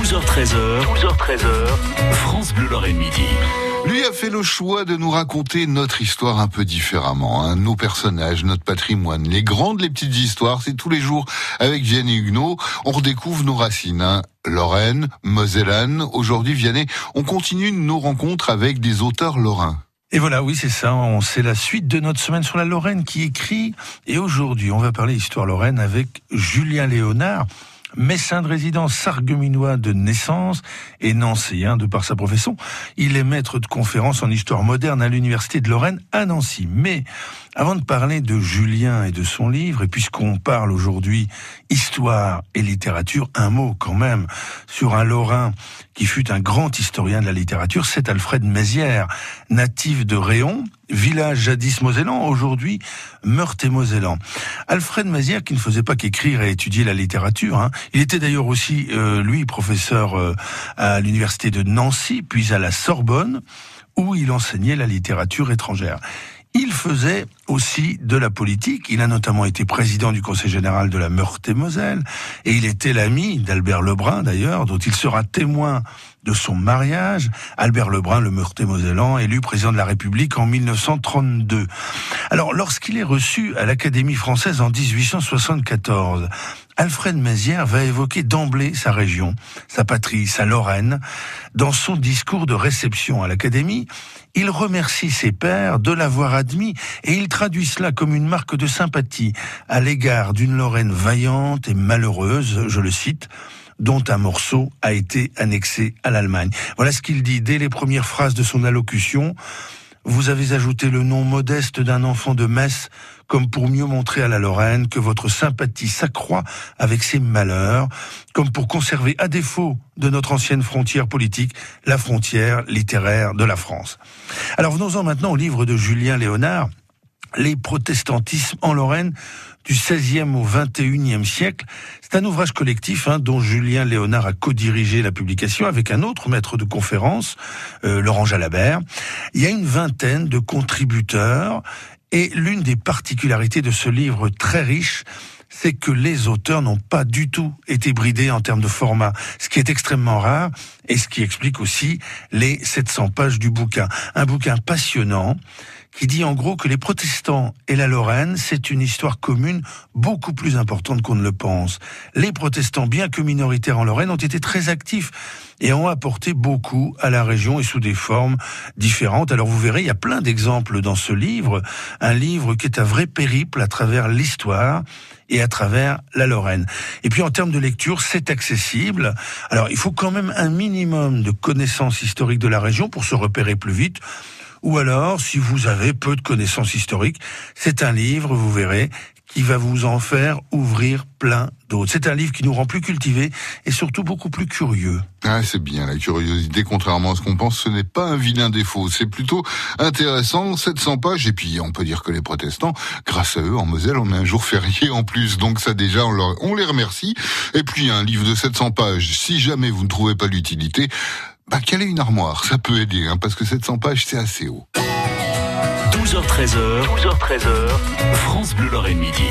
12h13h, 12h13h, France Bleu Lorraine Midi. Lui a fait le choix de nous raconter notre histoire un peu différemment, hein. nos personnages, notre patrimoine, les grandes, les petites histoires, c'est tous les jours avec Vianney Huguenot, on redécouvre nos racines. Hein. Lorraine, Mosellane, aujourd'hui Vianney, on continue nos rencontres avec des auteurs lorrains. Et voilà, oui, c'est ça. C'est la suite de notre semaine sur la Lorraine qui écrit. Et aujourd'hui, on va parler histoire lorraine avec Julien Léonard médecin de résidence sargueminois de naissance et nancéen de par sa profession. Il est maître de conférences en histoire moderne à l'université de Lorraine à Nancy. Mais avant de parler de Julien et de son livre, et puisqu'on parle aujourd'hui histoire et littérature, un mot quand même sur un Lorrain qui fut un grand historien de la littérature, c'est Alfred Mézières, natif de Réon, village jadis mosellan, aujourd'hui Meurthe-et-Mosellan. Alfred Mézières qui ne faisait pas qu'écrire et étudier la littérature, hein. il était d'ailleurs aussi, euh, lui, professeur euh, à l'université de Nancy, puis à la Sorbonne, où il enseignait la littérature étrangère. Il faisait aussi de la politique. Il a notamment été président du Conseil général de la Meurthe-et-Moselle. Et il était l'ami d'Albert Lebrun, d'ailleurs, dont il sera témoin de son mariage. Albert Lebrun, le Meurthe-et-Mosellan, élu président de la République en 1932. Alors, lorsqu'il est reçu à l'Académie française en 1874, Alfred Mézières va évoquer d'emblée sa région, sa patrie, sa Lorraine. Dans son discours de réception à l'Académie, il remercie ses pères de l'avoir admis et il traduit cela comme une marque de sympathie à l'égard d'une Lorraine vaillante et malheureuse, je le cite, dont un morceau a été annexé à l'Allemagne. Voilà ce qu'il dit dès les premières phrases de son allocution. Vous avez ajouté le nom modeste d'un enfant de Metz comme pour mieux montrer à la Lorraine que votre sympathie s'accroît avec ses malheurs, comme pour conserver, à défaut de notre ancienne frontière politique, la frontière littéraire de la France. Alors venons-en maintenant au livre de Julien Léonard, Les protestantismes en Lorraine du XVIe au XXIe siècle. C'est un ouvrage collectif hein, dont Julien Léonard a co-dirigé la publication avec un autre maître de conférence, euh, Laurent Jalabert. Il y a une vingtaine de contributeurs et l'une des particularités de ce livre très riche, c'est que les auteurs n'ont pas du tout été bridés en termes de format, ce qui est extrêmement rare et ce qui explique aussi les 700 pages du bouquin. Un bouquin passionnant qui dit en gros que les protestants et la Lorraine, c'est une histoire commune beaucoup plus importante qu'on ne le pense. Les protestants, bien que minoritaires en Lorraine, ont été très actifs et ont apporté beaucoup à la région et sous des formes différentes. Alors vous verrez, il y a plein d'exemples dans ce livre, un livre qui est un vrai périple à travers l'histoire et à travers la Lorraine. Et puis en termes de lecture, c'est accessible. Alors il faut quand même un minimum de connaissances historiques de la région pour se repérer plus vite. Ou alors, si vous avez peu de connaissances historiques, c'est un livre, vous verrez, qui va vous en faire ouvrir plein d'autres. C'est un livre qui nous rend plus cultivés et surtout beaucoup plus curieux. Ah, c'est bien, la curiosité, contrairement à ce qu'on pense, ce n'est pas un vilain défaut. C'est plutôt intéressant, 700 pages, et puis on peut dire que les protestants, grâce à eux, en Moselle, on a un jour férié en plus. Donc ça déjà, on, on les remercie. Et puis un livre de 700 pages, si jamais vous ne trouvez pas l'utilité, bah, est une armoire? Ça peut aider, hein, parce que 700 pages, c'est assez haut. 12h13h, 12h13h, France Bleu Lorraine Midi.